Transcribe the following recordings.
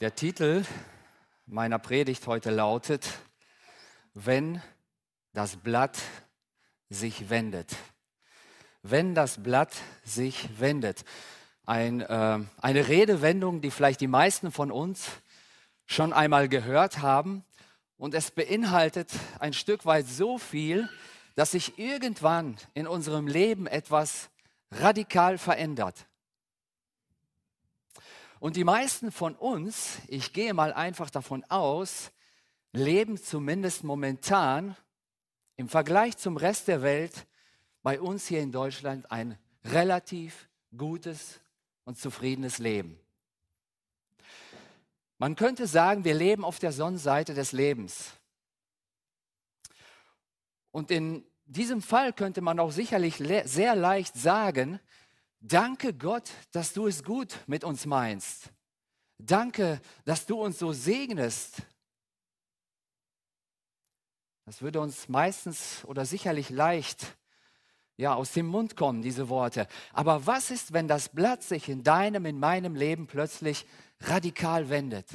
Der Titel meiner Predigt heute lautet, wenn das Blatt sich wendet. Wenn das Blatt sich wendet. Ein, äh, eine Redewendung, die vielleicht die meisten von uns schon einmal gehört haben. Und es beinhaltet ein Stück weit so viel, dass sich irgendwann in unserem Leben etwas radikal verändert. Und die meisten von uns, ich gehe mal einfach davon aus, leben zumindest momentan im Vergleich zum Rest der Welt bei uns hier in Deutschland ein relativ gutes und zufriedenes Leben. Man könnte sagen, wir leben auf der Sonnenseite des Lebens. Und in diesem Fall könnte man auch sicherlich sehr leicht sagen, Danke Gott, dass du es gut mit uns meinst. Danke, dass du uns so segnest. Das würde uns meistens oder sicherlich leicht ja, aus dem Mund kommen, diese Worte. Aber was ist, wenn das Blatt sich in deinem, in meinem Leben plötzlich radikal wendet?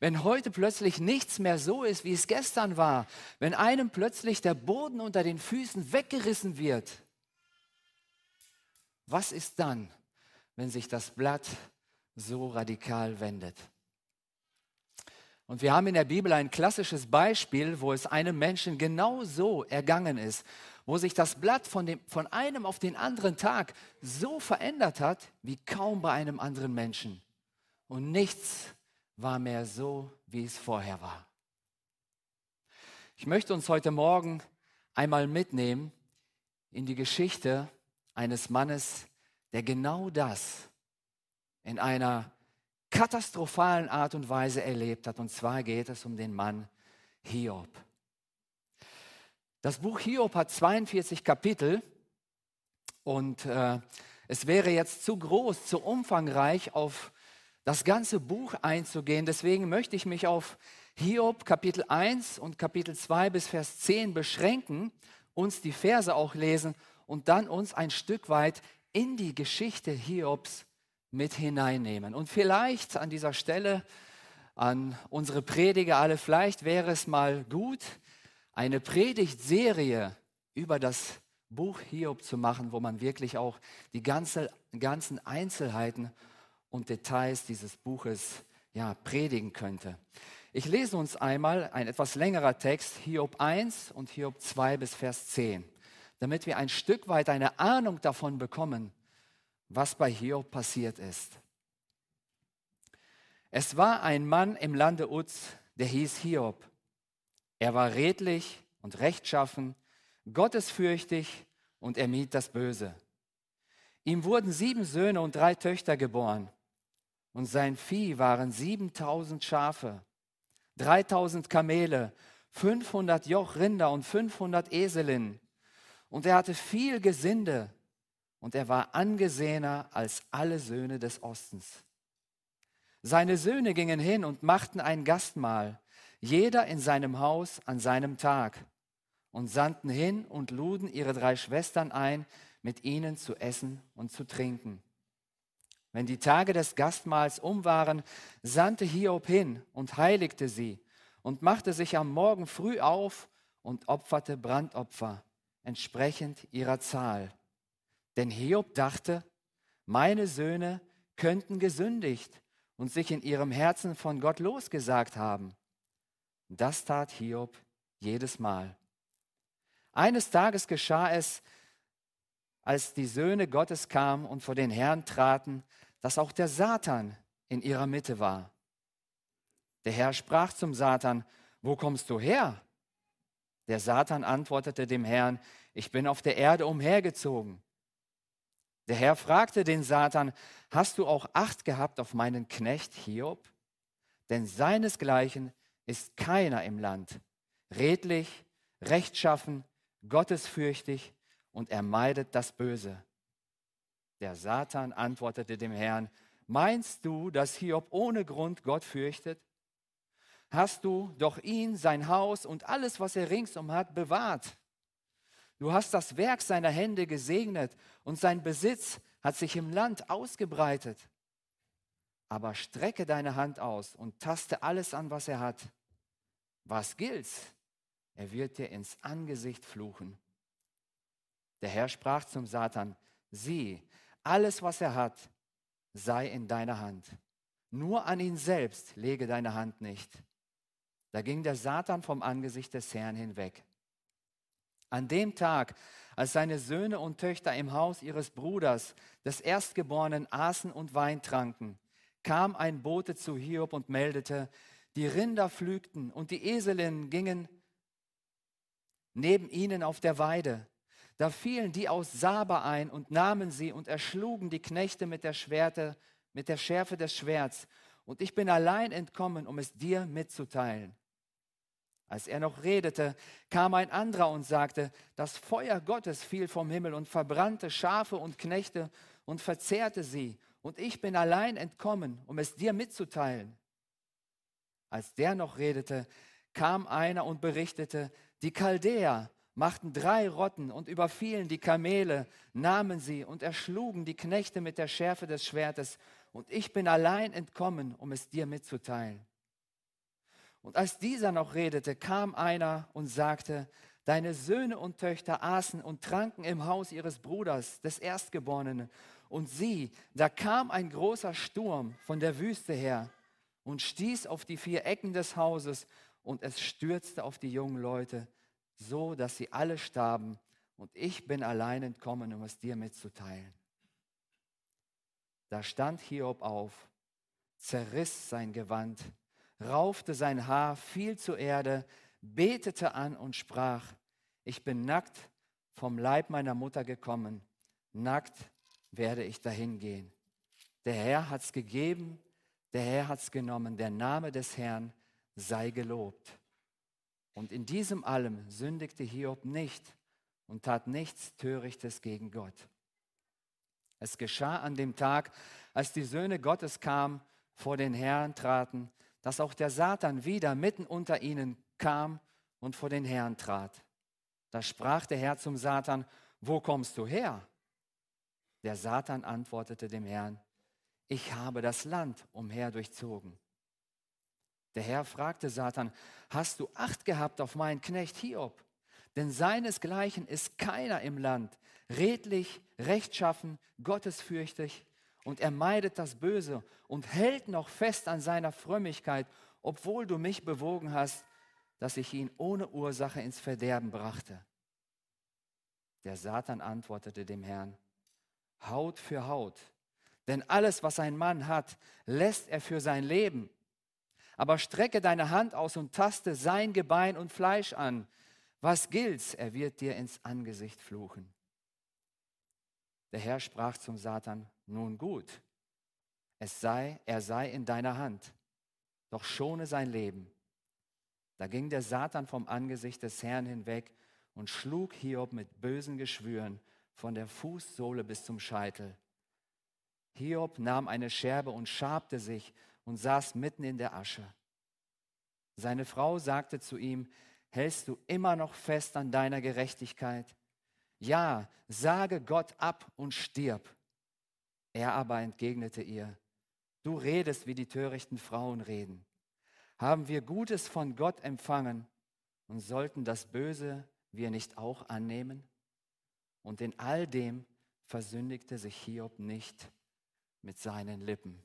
Wenn heute plötzlich nichts mehr so ist, wie es gestern war, wenn einem plötzlich der Boden unter den Füßen weggerissen wird, was ist dann, wenn sich das Blatt so radikal wendet? Und wir haben in der Bibel ein klassisches Beispiel, wo es einem Menschen genau so ergangen ist, wo sich das Blatt von, dem, von einem auf den anderen Tag so verändert hat, wie kaum bei einem anderen Menschen. Und nichts war mehr so, wie es vorher war. Ich möchte uns heute Morgen einmal mitnehmen in die Geschichte eines Mannes, der genau das in einer katastrophalen Art und Weise erlebt hat. Und zwar geht es um den Mann Hiob. Das Buch Hiob hat 42 Kapitel und äh, es wäre jetzt zu groß, zu umfangreich auf das ganze Buch einzugehen. Deswegen möchte ich mich auf Hiob Kapitel 1 und Kapitel 2 bis Vers 10 beschränken, uns die Verse auch lesen und dann uns ein Stück weit in die Geschichte Hiobs mit hineinnehmen. Und vielleicht an dieser Stelle an unsere Prediger alle, vielleicht wäre es mal gut, eine Predigtserie über das Buch Hiob zu machen, wo man wirklich auch die ganze, ganzen Einzelheiten und Details dieses Buches ja, predigen könnte. Ich lese uns einmal ein etwas längerer Text, Hiob 1 und Hiob 2 bis Vers 10 damit wir ein Stück weit eine Ahnung davon bekommen, was bei Hiob passiert ist. Es war ein Mann im Lande Uz, der hieß Hiob. Er war redlich und rechtschaffen, gottesfürchtig und er mied das Böse. Ihm wurden sieben Söhne und drei Töchter geboren. Und sein Vieh waren siebentausend Schafe, dreitausend Kamele, fünfhundert Joch Rinder und fünfhundert Eselinnen und er hatte viel Gesinde und er war angesehener als alle Söhne des Ostens. Seine Söhne gingen hin und machten ein Gastmahl, jeder in seinem Haus an seinem Tag, und sandten hin und luden ihre drei Schwestern ein, mit ihnen zu essen und zu trinken. Wenn die Tage des Gastmahls um waren, sandte Hiob hin und heiligte sie und machte sich am Morgen früh auf und opferte Brandopfer entsprechend ihrer Zahl. Denn Hiob dachte, meine Söhne könnten gesündigt und sich in ihrem Herzen von Gott losgesagt haben. Das tat Hiob jedes Mal. Eines Tages geschah es, als die Söhne Gottes kamen und vor den Herrn traten, dass auch der Satan in ihrer Mitte war. Der Herr sprach zum Satan, wo kommst du her? Der Satan antwortete dem Herrn, ich bin auf der Erde umhergezogen. Der Herr fragte den Satan, hast du auch Acht gehabt auf meinen Knecht Hiob? Denn seinesgleichen ist keiner im Land, redlich, rechtschaffen, gottesfürchtig und er meidet das Böse. Der Satan antwortete dem Herrn, meinst du, dass Hiob ohne Grund Gott fürchtet? Hast du doch ihn, sein Haus und alles, was er ringsum hat, bewahrt. Du hast das Werk seiner Hände gesegnet und sein Besitz hat sich im Land ausgebreitet. aber strecke deine Hand aus und taste alles an, was er hat. Was gilt's? Er wird dir ins Angesicht fluchen. Der Herr sprach zum Satan, sieh, alles, was er hat, sei in deiner Hand. Nur an ihn selbst lege deine Hand nicht. Da ging der Satan vom Angesicht des Herrn hinweg. An dem Tag, als seine Söhne und Töchter im Haus ihres Bruders, des Erstgeborenen, aßen und Wein tranken, kam ein Bote zu Hiob und meldete, die Rinder pflügten und die Eselinnen gingen neben ihnen auf der Weide. Da fielen die aus Saba ein und nahmen sie und erschlugen die Knechte mit der Schwerte, mit der Schärfe des Schwerts. Und ich bin allein entkommen, um es dir mitzuteilen. Als er noch redete, kam ein anderer und sagte, das Feuer Gottes fiel vom Himmel und verbrannte Schafe und Knechte und verzehrte sie. Und ich bin allein entkommen, um es dir mitzuteilen. Als der noch redete, kam einer und berichtete, die Chaldäer machten drei Rotten und überfielen die Kamele, nahmen sie und erschlugen die Knechte mit der Schärfe des Schwertes. Und ich bin allein entkommen, um es dir mitzuteilen. Und als dieser noch redete, kam einer und sagte, Deine Söhne und Töchter aßen und tranken im Haus ihres Bruders, des Erstgeborenen. Und sieh, da kam ein großer Sturm von der Wüste her und stieß auf die vier Ecken des Hauses und es stürzte auf die jungen Leute, so dass sie alle starben. Und ich bin allein entkommen, um es dir mitzuteilen. Da stand Hiob auf, zerriss sein Gewand raufte sein Haar, fiel zur Erde, betete an und sprach, ich bin nackt vom Leib meiner Mutter gekommen, nackt werde ich dahin gehen. Der Herr hat's gegeben, der Herr hat's genommen, der Name des Herrn sei gelobt. Und in diesem allem sündigte Hiob nicht und tat nichts Törichtes gegen Gott. Es geschah an dem Tag, als die Söhne Gottes kamen, vor den Herrn traten, dass auch der Satan wieder mitten unter ihnen kam und vor den Herrn trat. Da sprach der Herr zum Satan, wo kommst du her? Der Satan antwortete dem Herrn, ich habe das Land umher durchzogen. Der Herr fragte Satan, hast du Acht gehabt auf meinen Knecht Hiob? Denn seinesgleichen ist keiner im Land, redlich, rechtschaffen, gottesfürchtig und er meidet das Böse und hält noch fest an seiner Frömmigkeit, obwohl du mich bewogen hast, dass ich ihn ohne Ursache ins Verderben brachte. Der Satan antwortete dem Herrn, Haut für Haut, denn alles, was ein Mann hat, lässt er für sein Leben. Aber strecke deine Hand aus und taste sein Gebein und Fleisch an. Was gilt's? Er wird dir ins Angesicht fluchen. Der Herr sprach zum Satan, nun gut, es sei, er sei in deiner Hand, doch schone sein Leben. Da ging der Satan vom Angesicht des Herrn hinweg und schlug Hiob mit bösen Geschwüren von der Fußsohle bis zum Scheitel. Hiob nahm eine Scherbe und schabte sich und saß mitten in der Asche. Seine Frau sagte zu ihm, hältst du immer noch fest an deiner Gerechtigkeit? Ja, sage Gott ab und stirb. Er aber entgegnete ihr, du redest, wie die törichten Frauen reden. Haben wir Gutes von Gott empfangen und sollten das Böse wir nicht auch annehmen? Und in all dem versündigte sich Hiob nicht mit seinen Lippen.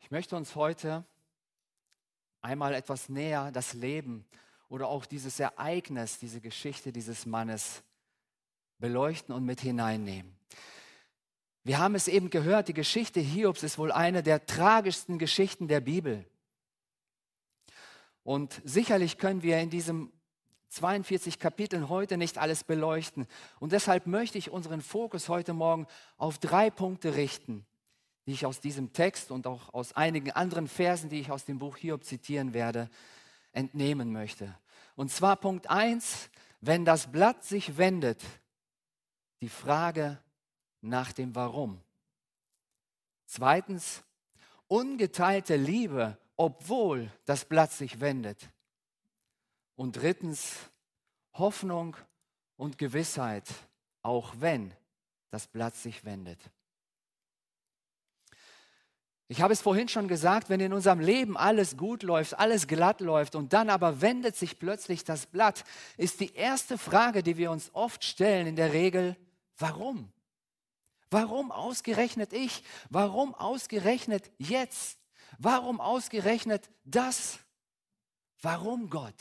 Ich möchte uns heute einmal etwas näher das Leben oder auch dieses Ereignis, diese Geschichte dieses Mannes beleuchten und mit hineinnehmen. Wir haben es eben gehört, die Geschichte Hiobs ist wohl eine der tragischsten Geschichten der Bibel. Und sicherlich können wir in diesem 42 Kapiteln heute nicht alles beleuchten. Und deshalb möchte ich unseren Fokus heute Morgen auf drei Punkte richten, die ich aus diesem Text und auch aus einigen anderen Versen, die ich aus dem Buch Hiob zitieren werde, entnehmen möchte. Und zwar Punkt 1, wenn das Blatt sich wendet, die Frage nach dem Warum. Zweitens, ungeteilte Liebe, obwohl das Blatt sich wendet. Und drittens, Hoffnung und Gewissheit, auch wenn das Blatt sich wendet. Ich habe es vorhin schon gesagt, wenn in unserem Leben alles gut läuft, alles glatt läuft und dann aber wendet sich plötzlich das Blatt, ist die erste Frage, die wir uns oft stellen, in der Regel, warum? Warum ausgerechnet ich? Warum ausgerechnet jetzt? Warum ausgerechnet das? Warum Gott?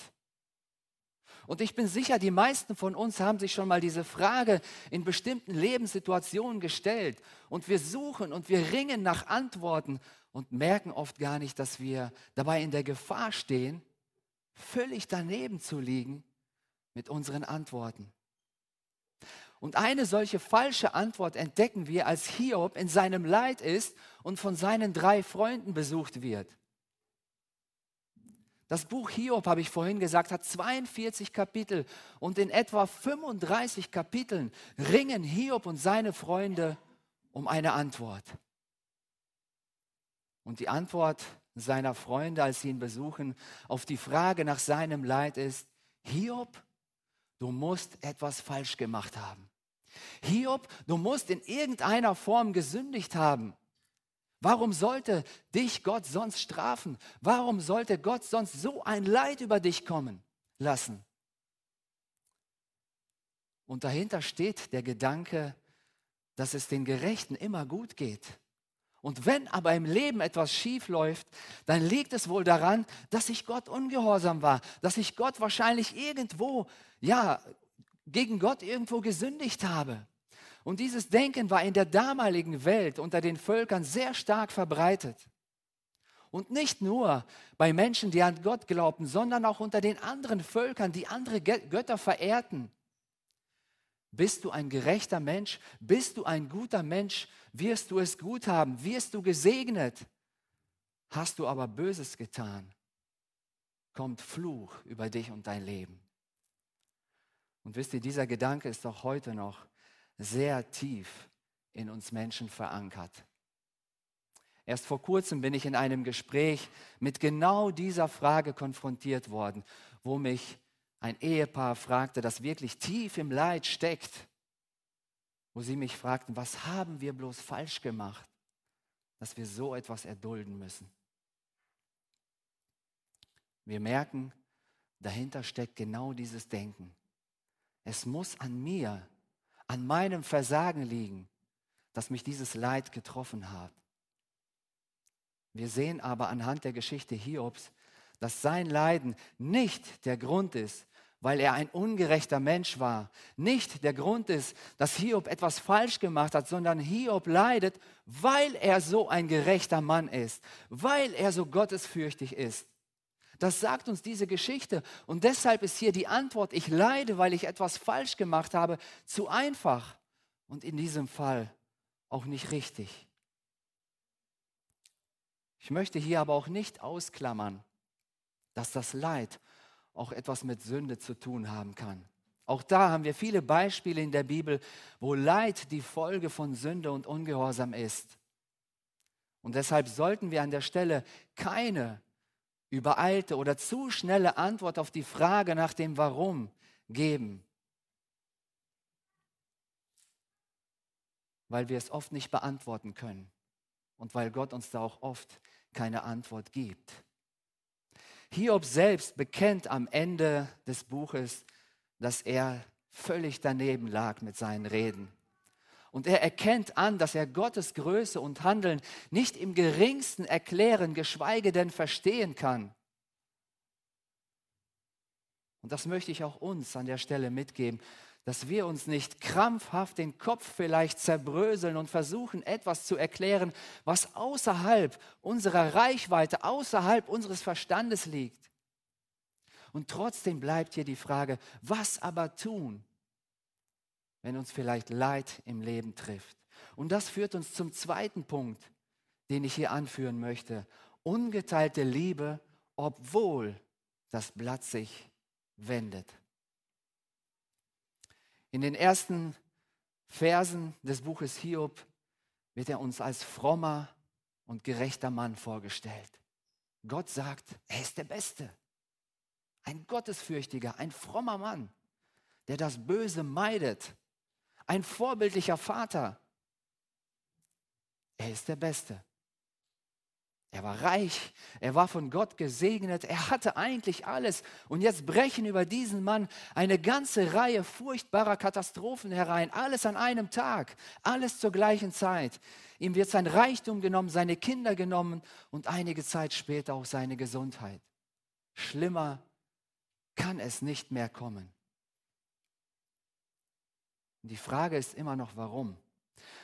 Und ich bin sicher, die meisten von uns haben sich schon mal diese Frage in bestimmten Lebenssituationen gestellt. Und wir suchen und wir ringen nach Antworten und merken oft gar nicht, dass wir dabei in der Gefahr stehen, völlig daneben zu liegen mit unseren Antworten. Und eine solche falsche Antwort entdecken wir, als Hiob in seinem Leid ist und von seinen drei Freunden besucht wird. Das Buch Hiob, habe ich vorhin gesagt, hat 42 Kapitel und in etwa 35 Kapiteln ringen Hiob und seine Freunde um eine Antwort. Und die Antwort seiner Freunde, als sie ihn besuchen, auf die Frage nach seinem Leid ist, Hiob, du musst etwas falsch gemacht haben. Hiob, du musst in irgendeiner Form gesündigt haben. Warum sollte dich Gott sonst strafen? Warum sollte Gott sonst so ein Leid über dich kommen lassen? Und dahinter steht der Gedanke, dass es den Gerechten immer gut geht. Und wenn aber im Leben etwas schief läuft, dann liegt es wohl daran, dass ich Gott ungehorsam war, dass ich Gott wahrscheinlich irgendwo, ja, gegen Gott irgendwo gesündigt habe. Und dieses Denken war in der damaligen Welt unter den Völkern sehr stark verbreitet. Und nicht nur bei Menschen, die an Gott glaubten, sondern auch unter den anderen Völkern, die andere Götter verehrten. Bist du ein gerechter Mensch? Bist du ein guter Mensch? Wirst du es gut haben? Wirst du gesegnet? Hast du aber Böses getan? Kommt Fluch über dich und dein Leben. Und wisst ihr, dieser Gedanke ist auch heute noch sehr tief in uns Menschen verankert. Erst vor kurzem bin ich in einem Gespräch mit genau dieser Frage konfrontiert worden, wo mich ein Ehepaar fragte, das wirklich tief im Leid steckt, wo sie mich fragten, was haben wir bloß falsch gemacht, dass wir so etwas erdulden müssen. Wir merken, dahinter steckt genau dieses Denken. Es muss an mir an meinem Versagen liegen, dass mich dieses Leid getroffen hat. Wir sehen aber anhand der Geschichte Hiobs, dass sein Leiden nicht der Grund ist, weil er ein ungerechter Mensch war, nicht der Grund ist, dass Hiob etwas falsch gemacht hat, sondern Hiob leidet, weil er so ein gerechter Mann ist, weil er so gottesfürchtig ist. Das sagt uns diese Geschichte. Und deshalb ist hier die Antwort, ich leide, weil ich etwas falsch gemacht habe, zu einfach und in diesem Fall auch nicht richtig. Ich möchte hier aber auch nicht ausklammern, dass das Leid auch etwas mit Sünde zu tun haben kann. Auch da haben wir viele Beispiele in der Bibel, wo Leid die Folge von Sünde und Ungehorsam ist. Und deshalb sollten wir an der Stelle keine übereilte oder zu schnelle Antwort auf die Frage nach dem Warum geben. Weil wir es oft nicht beantworten können und weil Gott uns da auch oft keine Antwort gibt. Hiob selbst bekennt am Ende des Buches, dass er völlig daneben lag mit seinen Reden. Und er erkennt an, dass er Gottes Größe und Handeln nicht im geringsten erklären, geschweige denn verstehen kann. Und das möchte ich auch uns an der Stelle mitgeben, dass wir uns nicht krampfhaft den Kopf vielleicht zerbröseln und versuchen, etwas zu erklären, was außerhalb unserer Reichweite, außerhalb unseres Verstandes liegt. Und trotzdem bleibt hier die Frage, was aber tun? Wenn uns vielleicht Leid im Leben trifft. Und das führt uns zum zweiten Punkt, den ich hier anführen möchte. Ungeteilte Liebe, obwohl das Blatt sich wendet. In den ersten Versen des Buches Hiob wird er uns als frommer und gerechter Mann vorgestellt. Gott sagt, er ist der Beste. Ein Gottesfürchtiger, ein frommer Mann. der das Böse meidet. Ein vorbildlicher Vater. Er ist der Beste. Er war reich, er war von Gott gesegnet, er hatte eigentlich alles. Und jetzt brechen über diesen Mann eine ganze Reihe furchtbarer Katastrophen herein, alles an einem Tag, alles zur gleichen Zeit. Ihm wird sein Reichtum genommen, seine Kinder genommen und einige Zeit später auch seine Gesundheit. Schlimmer kann es nicht mehr kommen. Und die Frage ist immer noch, warum?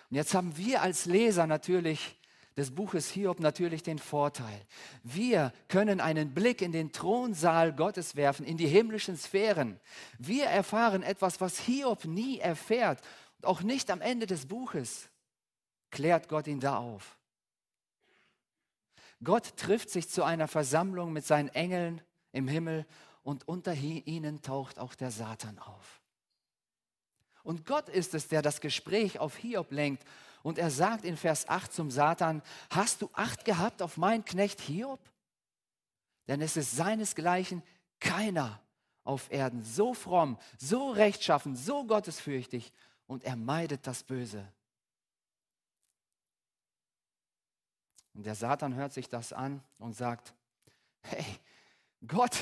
Und jetzt haben wir als Leser natürlich des Buches Hiob natürlich den Vorteil. Wir können einen Blick in den Thronsaal Gottes werfen, in die himmlischen Sphären. Wir erfahren etwas, was Hiob nie erfährt und auch nicht am Ende des Buches klärt Gott ihn da auf. Gott trifft sich zu einer Versammlung mit seinen Engeln im Himmel und unter ihnen taucht auch der Satan auf. Und Gott ist es, der das Gespräch auf Hiob lenkt und er sagt in Vers 8 zum Satan, hast du Acht gehabt auf meinen Knecht Hiob? Denn es ist seinesgleichen keiner auf Erden so fromm, so rechtschaffen, so gottesfürchtig und er meidet das Böse. Und der Satan hört sich das an und sagt, hey, Gott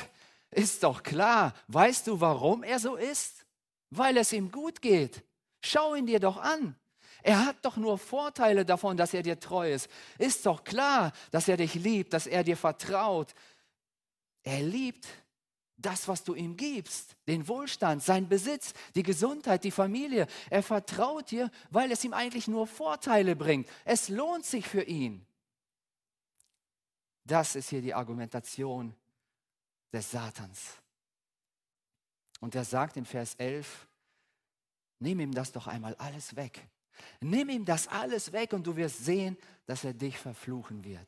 ist doch klar, weißt du, warum er so ist? Weil es ihm gut geht. Schau ihn dir doch an. Er hat doch nur Vorteile davon, dass er dir treu ist. Ist doch klar, dass er dich liebt, dass er dir vertraut. Er liebt das, was du ihm gibst, den Wohlstand, sein Besitz, die Gesundheit, die Familie. Er vertraut dir, weil es ihm eigentlich nur Vorteile bringt. Es lohnt sich für ihn. Das ist hier die Argumentation des Satans. Und er sagt in Vers 11, nimm ihm das doch einmal alles weg. Nimm ihm das alles weg und du wirst sehen, dass er dich verfluchen wird.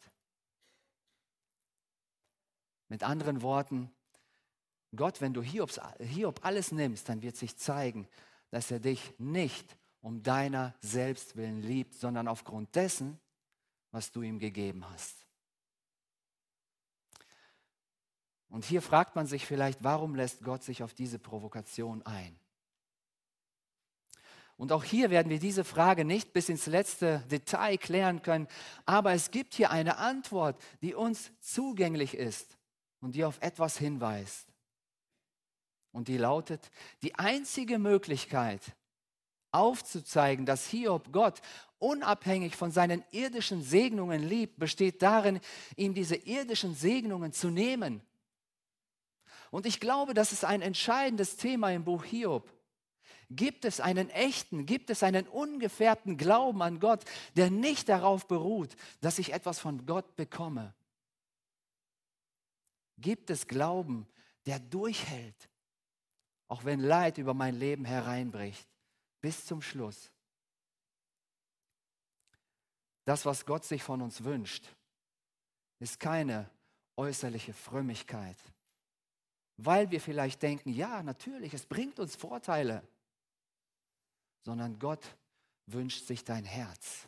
Mit anderen Worten, Gott, wenn du Hiobs, Hiob alles nimmst, dann wird sich zeigen, dass er dich nicht um deiner selbst willen liebt, sondern aufgrund dessen, was du ihm gegeben hast. Und hier fragt man sich vielleicht, warum lässt Gott sich auf diese Provokation ein? Und auch hier werden wir diese Frage nicht bis ins letzte Detail klären können, aber es gibt hier eine Antwort, die uns zugänglich ist und die auf etwas hinweist. Und die lautet, die einzige Möglichkeit aufzuzeigen, dass Hiob Gott unabhängig von seinen irdischen Segnungen liebt, besteht darin, ihm diese irdischen Segnungen zu nehmen. Und ich glaube, das ist ein entscheidendes Thema im Buch Hiob. Gibt es einen echten, gibt es einen ungefärbten Glauben an Gott, der nicht darauf beruht, dass ich etwas von Gott bekomme? Gibt es Glauben, der durchhält, auch wenn Leid über mein Leben hereinbricht, bis zum Schluss? Das, was Gott sich von uns wünscht, ist keine äußerliche Frömmigkeit, weil wir vielleicht denken, ja, natürlich, es bringt uns Vorteile sondern Gott wünscht sich dein Herz.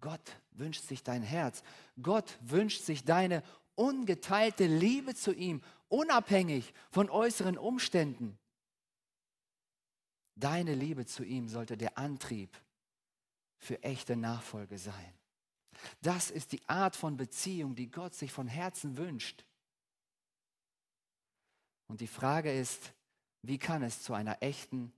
Gott wünscht sich dein Herz. Gott wünscht sich deine ungeteilte Liebe zu ihm, unabhängig von äußeren Umständen. Deine Liebe zu ihm sollte der Antrieb für echte Nachfolge sein. Das ist die Art von Beziehung, die Gott sich von Herzen wünscht. Und die Frage ist, wie kann es zu einer echten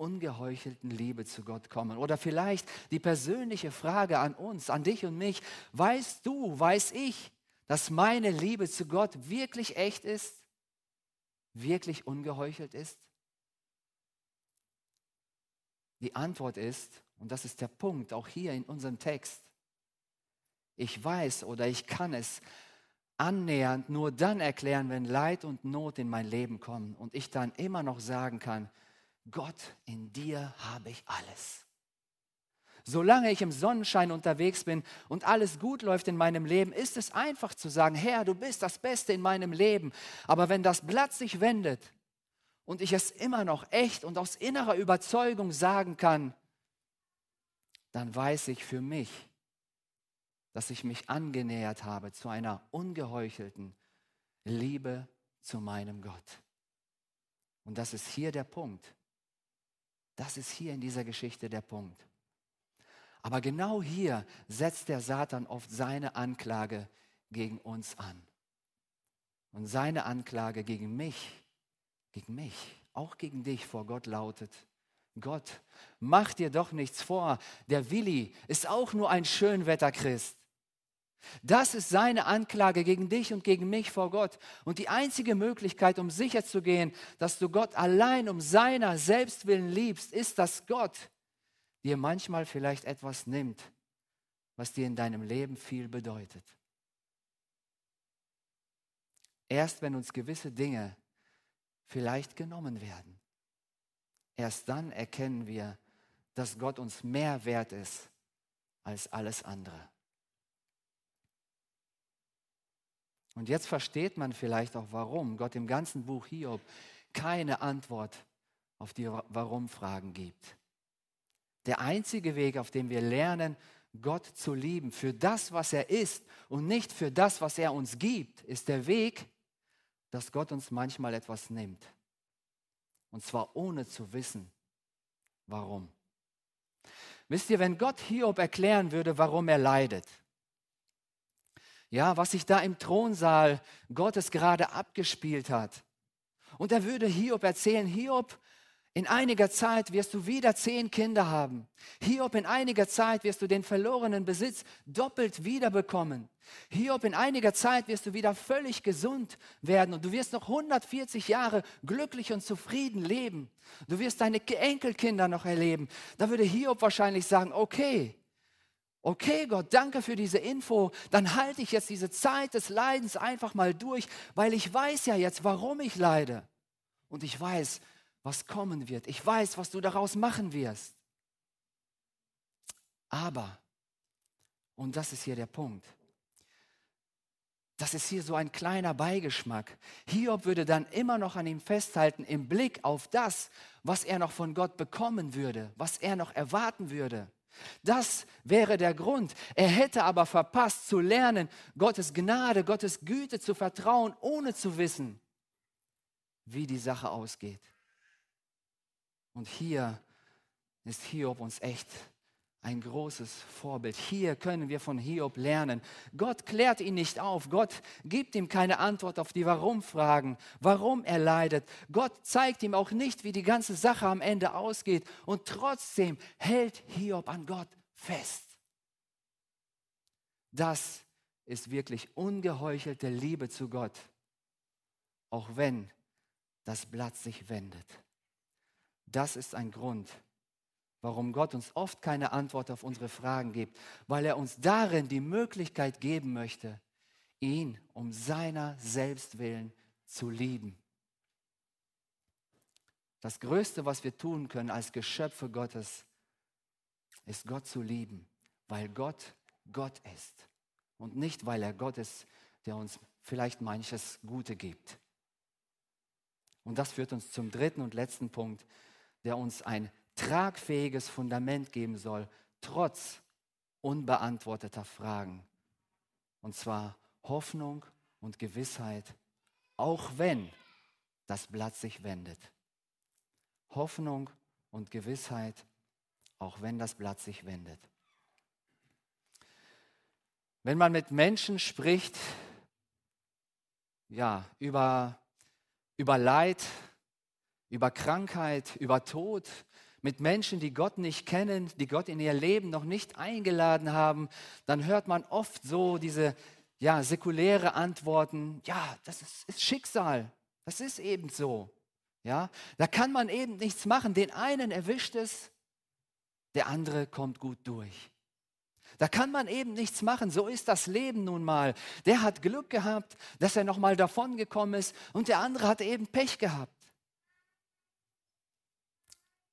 ungeheuchelten Liebe zu Gott kommen. Oder vielleicht die persönliche Frage an uns, an dich und mich, weißt du, weiß ich, dass meine Liebe zu Gott wirklich echt ist, wirklich ungeheuchelt ist? Die Antwort ist, und das ist der Punkt, auch hier in unserem Text, ich weiß oder ich kann es annähernd nur dann erklären, wenn Leid und Not in mein Leben kommen und ich dann immer noch sagen kann, Gott, in dir habe ich alles. Solange ich im Sonnenschein unterwegs bin und alles gut läuft in meinem Leben, ist es einfach zu sagen, Herr, du bist das Beste in meinem Leben. Aber wenn das Blatt sich wendet und ich es immer noch echt und aus innerer Überzeugung sagen kann, dann weiß ich für mich, dass ich mich angenähert habe zu einer ungeheuchelten Liebe zu meinem Gott. Und das ist hier der Punkt. Das ist hier in dieser Geschichte der Punkt. Aber genau hier setzt der Satan oft seine Anklage gegen uns an. Und seine Anklage gegen mich, gegen mich, auch gegen dich vor Gott lautet, Gott, mach dir doch nichts vor, der Willi ist auch nur ein Schönwetterchrist. Das ist seine Anklage gegen dich und gegen mich vor Gott. Und die einzige Möglichkeit, um sicherzugehen, dass du Gott allein um seiner Selbstwillen liebst, ist, dass Gott dir manchmal vielleicht etwas nimmt, was dir in deinem Leben viel bedeutet. Erst wenn uns gewisse Dinge vielleicht genommen werden, erst dann erkennen wir, dass Gott uns mehr wert ist als alles andere. Und jetzt versteht man vielleicht auch, warum Gott im ganzen Buch Hiob keine Antwort auf die Warum-Fragen gibt. Der einzige Weg, auf dem wir lernen, Gott zu lieben für das, was er ist und nicht für das, was er uns gibt, ist der Weg, dass Gott uns manchmal etwas nimmt. Und zwar ohne zu wissen, warum. Wisst ihr, wenn Gott Hiob erklären würde, warum er leidet, ja, was sich da im Thronsaal Gottes gerade abgespielt hat, und er würde Hiob erzählen, Hiob, in einiger Zeit wirst du wieder zehn Kinder haben. Hiob, in einiger Zeit wirst du den verlorenen Besitz doppelt wiederbekommen. Hiob, in einiger Zeit wirst du wieder völlig gesund werden und du wirst noch 140 Jahre glücklich und zufrieden leben. Du wirst deine Enkelkinder noch erleben. Da würde Hiob wahrscheinlich sagen, okay, okay Gott, danke für diese Info. Dann halte ich jetzt diese Zeit des Leidens einfach mal durch, weil ich weiß ja jetzt, warum ich leide. Und ich weiß, was kommen wird. Ich weiß, was du daraus machen wirst. Aber, und das ist hier der Punkt, das ist hier so ein kleiner Beigeschmack. Hiob würde dann immer noch an ihm festhalten im Blick auf das, was er noch von Gott bekommen würde, was er noch erwarten würde. Das wäre der Grund. Er hätte aber verpasst zu lernen, Gottes Gnade, Gottes Güte zu vertrauen, ohne zu wissen, wie die Sache ausgeht. Und hier ist Hiob uns echt ein großes Vorbild. Hier können wir von Hiob lernen. Gott klärt ihn nicht auf. Gott gibt ihm keine Antwort auf die Warum-Fragen, warum er leidet. Gott zeigt ihm auch nicht, wie die ganze Sache am Ende ausgeht. Und trotzdem hält Hiob an Gott fest. Das ist wirklich ungeheuchelte Liebe zu Gott, auch wenn das Blatt sich wendet. Das ist ein Grund, warum Gott uns oft keine Antwort auf unsere Fragen gibt, weil er uns darin die Möglichkeit geben möchte, ihn um seiner selbst willen zu lieben. Das Größte, was wir tun können als Geschöpfe Gottes, ist Gott zu lieben, weil Gott Gott ist und nicht, weil er Gott ist, der uns vielleicht manches Gute gibt. Und das führt uns zum dritten und letzten Punkt, der uns ein tragfähiges Fundament geben soll, trotz unbeantworteter Fragen. Und zwar Hoffnung und Gewissheit, auch wenn das Blatt sich wendet. Hoffnung und Gewissheit, auch wenn das Blatt sich wendet. Wenn man mit Menschen spricht, ja, über, über Leid, über Krankheit, über Tod, mit Menschen, die Gott nicht kennen, die Gott in ihr Leben noch nicht eingeladen haben, dann hört man oft so diese ja, säkuläre Antworten, ja, das ist, ist Schicksal, das ist eben so. Ja, da kann man eben nichts machen. Den einen erwischt es, der andere kommt gut durch. Da kann man eben nichts machen. So ist das Leben nun mal. Der hat Glück gehabt, dass er noch mal davon gekommen ist und der andere hat eben Pech gehabt.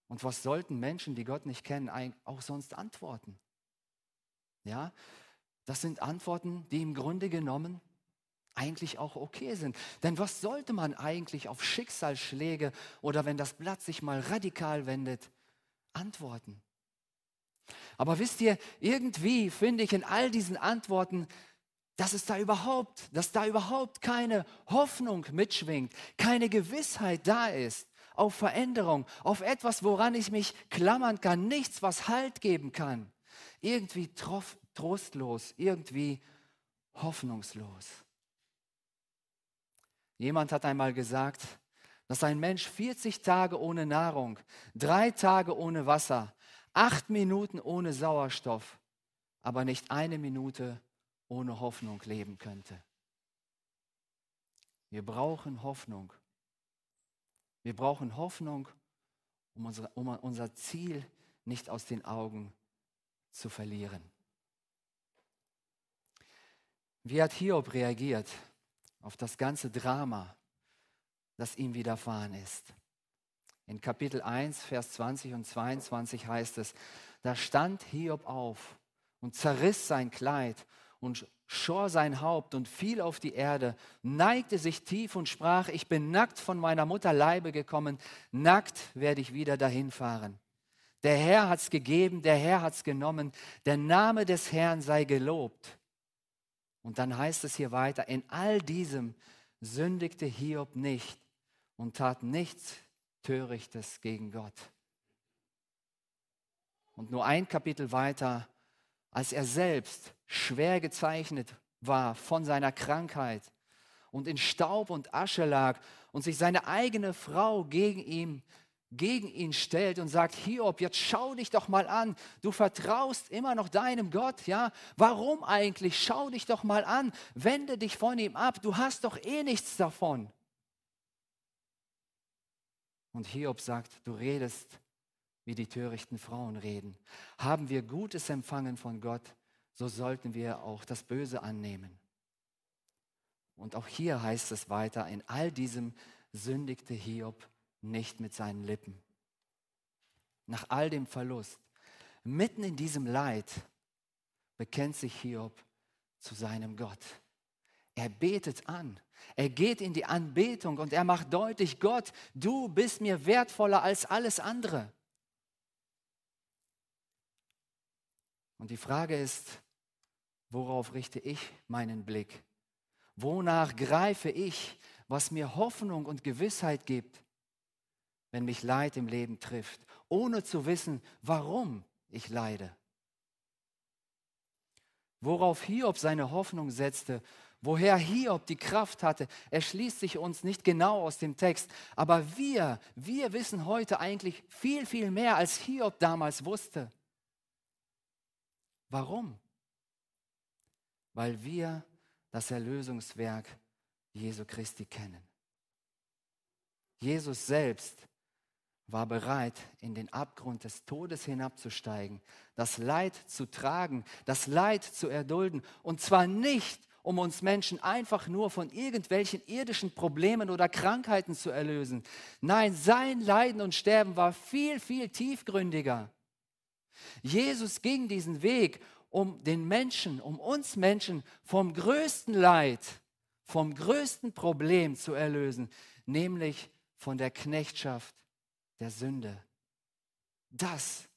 Und was sollten Menschen, die Gott nicht kennen, auch sonst antworten? Ja, das sind Antworten, die im Grunde genommen eigentlich auch okay sind. Denn was sollte man eigentlich auf Schicksalsschläge oder wenn das Blatt sich mal radikal wendet, antworten? Aber wisst ihr, irgendwie finde ich in all diesen Antworten, dass es da überhaupt, dass da überhaupt keine Hoffnung mitschwingt, keine Gewissheit da ist auf Veränderung, auf etwas, woran ich mich klammern kann, nichts, was Halt geben kann. Irgendwie trostlos, irgendwie hoffnungslos. Jemand hat einmal gesagt, dass ein Mensch 40 Tage ohne Nahrung, drei Tage ohne Wasser, acht Minuten ohne Sauerstoff, aber nicht eine Minute ohne Hoffnung leben könnte. Wir brauchen Hoffnung. Wir brauchen Hoffnung, um, unsere, um unser Ziel nicht aus den Augen zu verlieren. Wie hat Hiob reagiert auf das ganze Drama, das ihm widerfahren ist? In Kapitel 1, Vers 20 und 22 heißt es, da stand Hiob auf und zerriss sein Kleid und schor sein Haupt und fiel auf die Erde, neigte sich tief und sprach, ich bin nackt von meiner Mutter Leibe gekommen, nackt werde ich wieder dahin fahren. Der Herr hat's gegeben, der Herr hat's genommen, der Name des Herrn sei gelobt. Und dann heißt es hier weiter, in all diesem sündigte Hiob nicht und tat nichts Törichtes gegen Gott. Und nur ein Kapitel weiter als er selbst schwer gezeichnet war von seiner Krankheit und in Staub und Asche lag und sich seine eigene Frau gegen ihn gegen ihn stellt und sagt, Hiob, jetzt schau dich doch mal an, du vertraust immer noch deinem Gott, ja? Warum eigentlich? Schau dich doch mal an, wende dich von ihm ab, du hast doch eh nichts davon. Und Hiob sagt, du redest wie die törichten Frauen reden. Haben wir Gutes empfangen von Gott, so sollten wir auch das Böse annehmen. Und auch hier heißt es weiter, in all diesem sündigte Hiob nicht mit seinen Lippen. Nach all dem Verlust, mitten in diesem Leid, bekennt sich Hiob zu seinem Gott. Er betet an. Er geht in die Anbetung und er macht deutlich, Gott, du bist mir wertvoller als alles andere. Und die Frage ist, worauf richte ich meinen Blick? Wonach greife ich, was mir Hoffnung und Gewissheit gibt, wenn mich Leid im Leben trifft, ohne zu wissen, warum ich leide? Worauf Hiob seine Hoffnung setzte, woher Hiob die Kraft hatte, erschließt sich uns nicht genau aus dem Text. Aber wir, wir wissen heute eigentlich viel, viel mehr, als Hiob damals wusste. Warum? Weil wir das Erlösungswerk Jesu Christi kennen. Jesus selbst war bereit, in den Abgrund des Todes hinabzusteigen, das Leid zu tragen, das Leid zu erdulden. Und zwar nicht, um uns Menschen einfach nur von irgendwelchen irdischen Problemen oder Krankheiten zu erlösen. Nein, sein Leiden und Sterben war viel, viel tiefgründiger. Jesus ging diesen Weg, um den Menschen, um uns Menschen vom größten Leid, vom größten Problem zu erlösen, nämlich von der Knechtschaft der Sünde. Das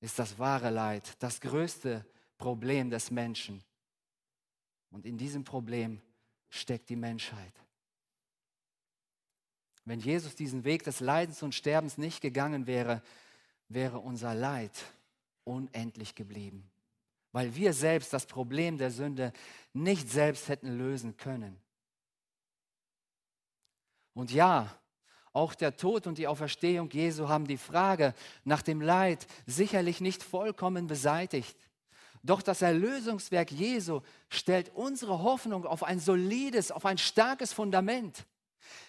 ist das wahre Leid, das größte Problem des Menschen. Und in diesem Problem steckt die Menschheit. Wenn Jesus diesen Weg des Leidens und Sterbens nicht gegangen wäre, wäre unser Leid unendlich geblieben, weil wir selbst das Problem der Sünde nicht selbst hätten lösen können. Und ja, auch der Tod und die Auferstehung Jesu haben die Frage nach dem Leid sicherlich nicht vollkommen beseitigt. Doch das Erlösungswerk Jesu stellt unsere Hoffnung auf ein solides, auf ein starkes Fundament.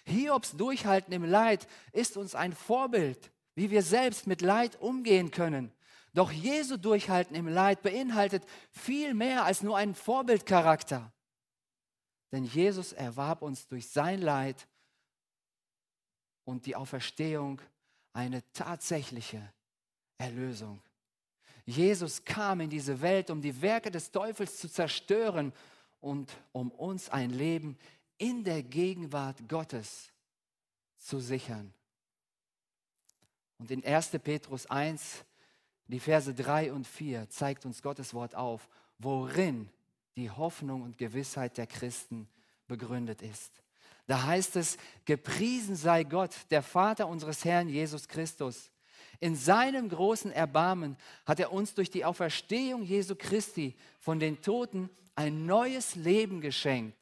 Hiobs Durchhalten im Leid ist uns ein Vorbild, wie wir selbst mit Leid umgehen können doch Jesu Durchhalten im Leid beinhaltet viel mehr als nur einen Vorbildcharakter. Denn Jesus erwarb uns durch sein Leid und die Auferstehung eine tatsächliche Erlösung. Jesus kam in diese Welt, um die Werke des Teufels zu zerstören und um uns ein Leben in der Gegenwart Gottes zu sichern. Und in 1. Petrus 1 die Verse 3 und 4 zeigt uns Gottes Wort auf, worin die Hoffnung und Gewissheit der Christen begründet ist. Da heißt es, gepriesen sei Gott, der Vater unseres Herrn Jesus Christus. In seinem großen Erbarmen hat er uns durch die Auferstehung Jesu Christi von den Toten ein neues Leben geschenkt.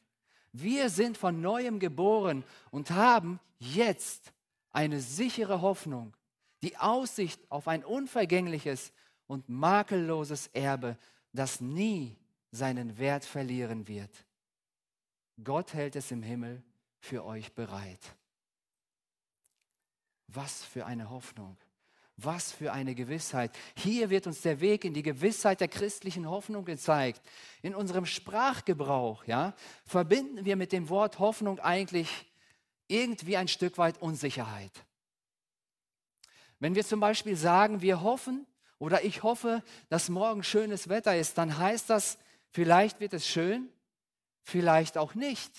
Wir sind von neuem geboren und haben jetzt eine sichere Hoffnung, die Aussicht auf ein unvergängliches und makelloses Erbe, das nie seinen Wert verlieren wird. Gott hält es im Himmel für euch bereit. Was für eine Hoffnung. Was für eine Gewissheit. Hier wird uns der Weg in die Gewissheit der christlichen Hoffnung gezeigt. In unserem Sprachgebrauch ja, verbinden wir mit dem Wort Hoffnung eigentlich irgendwie ein Stück weit Unsicherheit. Wenn wir zum Beispiel sagen, wir hoffen oder ich hoffe, dass morgen schönes Wetter ist, dann heißt das, vielleicht wird es schön, vielleicht auch nicht.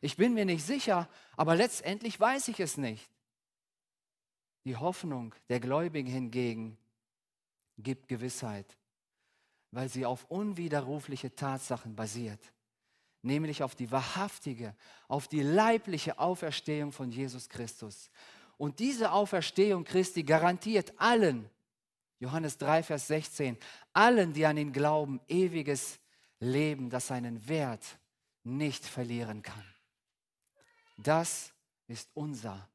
Ich bin mir nicht sicher, aber letztendlich weiß ich es nicht. Die Hoffnung der Gläubigen hingegen gibt Gewissheit, weil sie auf unwiderrufliche Tatsachen basiert, nämlich auf die wahrhaftige, auf die leibliche Auferstehung von Jesus Christus. Und diese Auferstehung Christi garantiert allen, Johannes 3, Vers 16, allen, die an ihn glauben, ewiges Leben, das seinen Wert nicht verlieren kann. Das ist unser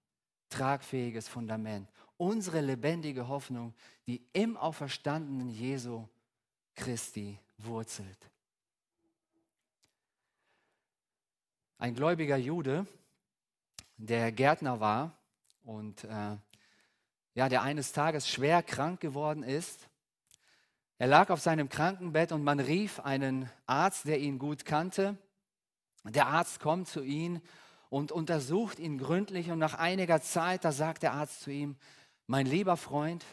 tragfähiges Fundament, unsere lebendige Hoffnung, die im auferstandenen Jesu Christi wurzelt. Ein gläubiger Jude, der Gärtner war und äh, ja, der eines Tages schwer krank geworden ist. Er lag auf seinem Krankenbett und man rief einen Arzt, der ihn gut kannte. Der Arzt kommt zu ihm und untersucht ihn gründlich und nach einiger Zeit, da sagt der Arzt zu ihm, mein lieber Freund,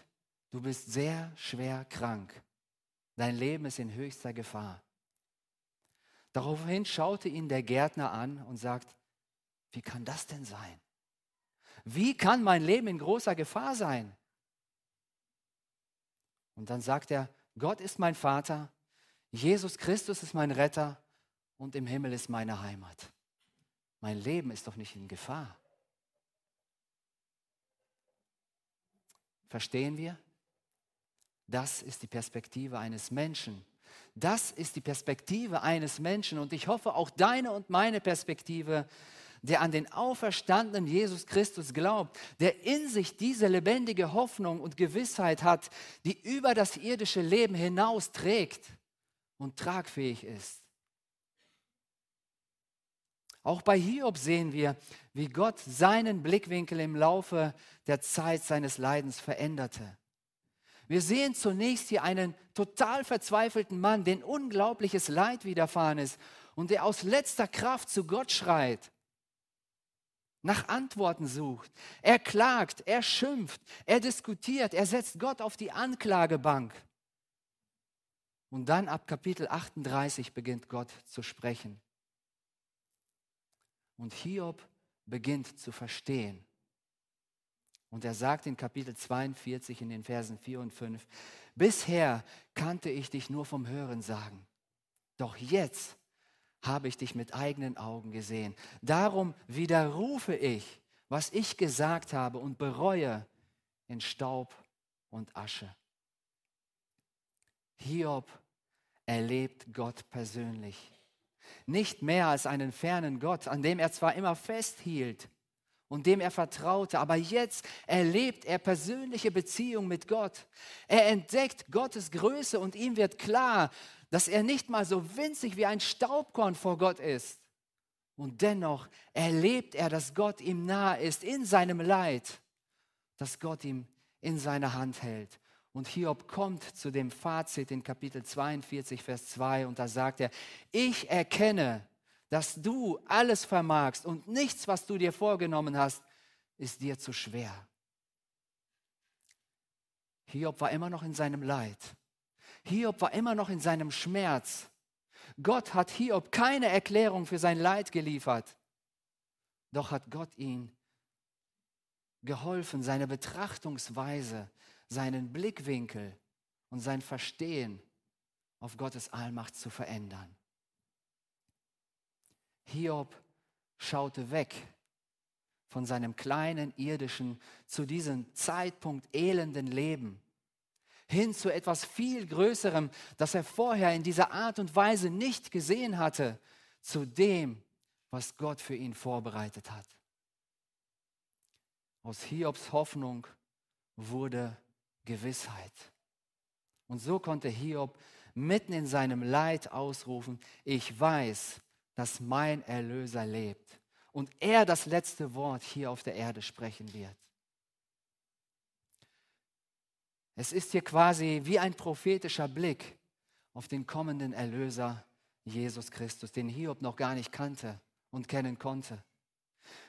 du bist sehr schwer krank. Dein Leben ist in höchster Gefahr. Daraufhin schaute ihn der Gärtner an und sagt, wie kann das denn sein? Wie kann mein Leben in großer Gefahr sein? Und dann sagt er, Gott ist mein Vater, Jesus Christus ist mein Retter und im Himmel ist meine Heimat. Mein Leben ist doch nicht in Gefahr. Verstehen wir? Das ist die Perspektive eines Menschen. Das ist die Perspektive eines Menschen und ich hoffe auch deine und meine Perspektive, der an den auferstandenen Jesus Christus glaubt, der in sich diese lebendige Hoffnung und Gewissheit hat, die über das irdische Leben hinaus trägt und tragfähig ist. Auch bei Hiob sehen wir, wie Gott seinen Blickwinkel im Laufe der Zeit seines Leidens veränderte. Wir sehen zunächst hier einen total verzweifelten Mann, den unglaubliches Leid widerfahren ist und der aus letzter Kraft zu Gott schreit, nach Antworten sucht. Er klagt, er schimpft, er diskutiert, er setzt Gott auf die Anklagebank. Und dann ab Kapitel 38 beginnt Gott zu sprechen. Und Hiob beginnt zu verstehen. Und er sagt in Kapitel 42 in den Versen 4 und 5, bisher kannte ich dich nur vom Hören sagen, doch jetzt habe ich dich mit eigenen Augen gesehen. Darum widerrufe ich, was ich gesagt habe und bereue in Staub und Asche. Hiob erlebt Gott persönlich nicht mehr als einen fernen Gott, an dem er zwar immer festhielt und dem er vertraute, aber jetzt erlebt er persönliche Beziehung mit Gott. Er entdeckt Gottes Größe und ihm wird klar, dass er nicht mal so winzig wie ein Staubkorn vor Gott ist. Und dennoch erlebt er, dass Gott ihm nahe ist in seinem Leid, dass Gott ihm in seine Hand hält. Und Hiob kommt zu dem Fazit in Kapitel 42, Vers 2 und da sagt er, ich erkenne, dass du alles vermagst und nichts, was du dir vorgenommen hast, ist dir zu schwer. Hiob war immer noch in seinem Leid. Hiob war immer noch in seinem Schmerz. Gott hat Hiob keine Erklärung für sein Leid geliefert. Doch hat Gott ihn geholfen, seine Betrachtungsweise seinen Blickwinkel und sein Verstehen auf Gottes Allmacht zu verändern. Hiob schaute weg von seinem kleinen irdischen, zu diesem Zeitpunkt elenden Leben hin zu etwas viel Größerem, das er vorher in dieser Art und Weise nicht gesehen hatte, zu dem, was Gott für ihn vorbereitet hat. Aus Hiobs Hoffnung wurde Gewissheit. Und so konnte Hiob mitten in seinem Leid ausrufen, ich weiß, dass mein Erlöser lebt und er das letzte Wort hier auf der Erde sprechen wird. Es ist hier quasi wie ein prophetischer Blick auf den kommenden Erlöser Jesus Christus, den Hiob noch gar nicht kannte und kennen konnte.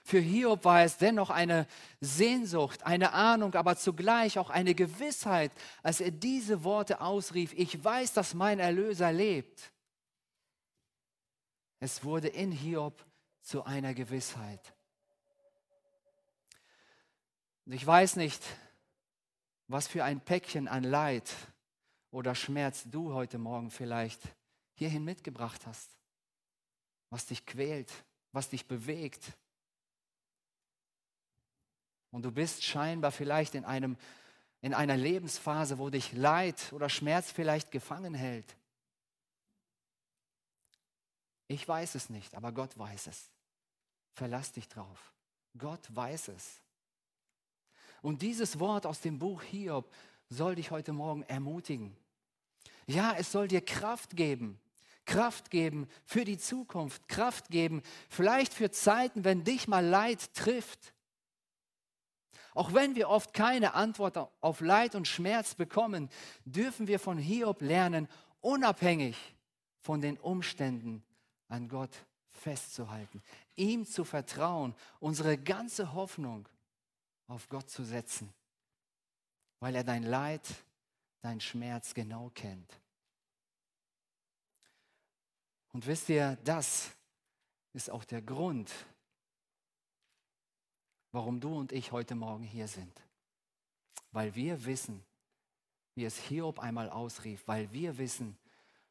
Für Hiob war es dennoch eine Sehnsucht, eine Ahnung, aber zugleich auch eine Gewissheit, als er diese Worte ausrief, ich weiß, dass mein Erlöser lebt. Es wurde in Hiob zu einer Gewissheit. Ich weiß nicht, was für ein Päckchen an Leid oder Schmerz du heute Morgen vielleicht hierhin mitgebracht hast, was dich quält, was dich bewegt. Und du bist scheinbar vielleicht in, einem, in einer Lebensphase, wo dich Leid oder Schmerz vielleicht gefangen hält. Ich weiß es nicht, aber Gott weiß es. Verlass dich drauf. Gott weiß es. Und dieses Wort aus dem Buch Hiob soll dich heute Morgen ermutigen. Ja, es soll dir Kraft geben. Kraft geben für die Zukunft. Kraft geben vielleicht für Zeiten, wenn dich mal Leid trifft. Auch wenn wir oft keine Antwort auf Leid und Schmerz bekommen, dürfen wir von Hiob lernen, unabhängig von den Umständen an Gott festzuhalten, ihm zu vertrauen, unsere ganze Hoffnung auf Gott zu setzen, weil er dein Leid, dein Schmerz genau kennt. Und wisst ihr, das ist auch der Grund, warum du und ich heute Morgen hier sind. Weil wir wissen, wie es Hiob einmal ausrief, weil wir wissen,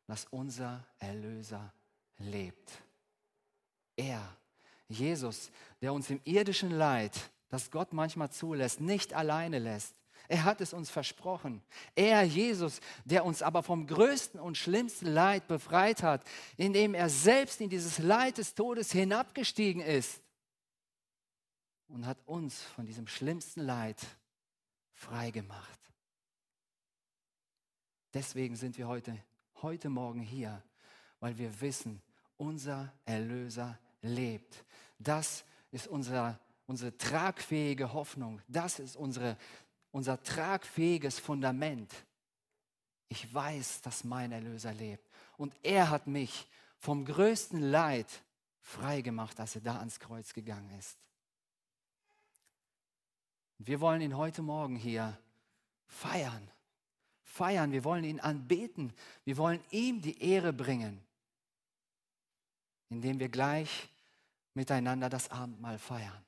dass unser Erlöser lebt. Er, Jesus, der uns im irdischen Leid das Gott manchmal zulässt, nicht alleine lässt. Er hat es uns versprochen. Er, Jesus, der uns aber vom größten und schlimmsten Leid befreit hat, indem er selbst in dieses Leid des Todes hinabgestiegen ist und hat uns von diesem schlimmsten Leid frei gemacht. Deswegen sind wir heute, heute Morgen hier, weil wir wissen, unser Erlöser lebt. Das ist unser unsere tragfähige Hoffnung. Das ist unsere, unser tragfähiges Fundament. Ich weiß, dass mein Erlöser lebt. Und er hat mich vom größten Leid frei gemacht, als er da ans Kreuz gegangen ist. Wir wollen ihn heute Morgen hier feiern. Feiern, wir wollen ihn anbeten. Wir wollen ihm die Ehre bringen, indem wir gleich miteinander das Abendmahl feiern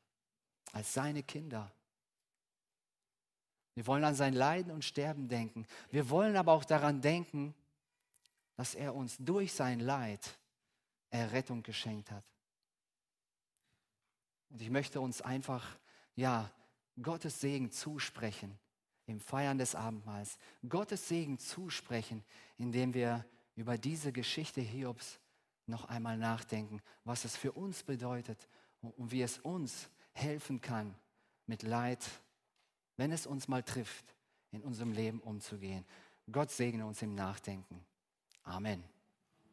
als seine Kinder. Wir wollen an sein Leiden und Sterben denken. Wir wollen aber auch daran denken, dass er uns durch sein Leid Errettung geschenkt hat. Und ich möchte uns einfach, ja, Gottes Segen zusprechen im Feiern des Abendmahls. Gottes Segen zusprechen, indem wir über diese Geschichte Hiobs noch einmal nachdenken, was es für uns bedeutet und wie es uns helfen kann, mit Leid, wenn es uns mal trifft, in unserem Leben umzugehen. Gott segne uns im Nachdenken. Amen.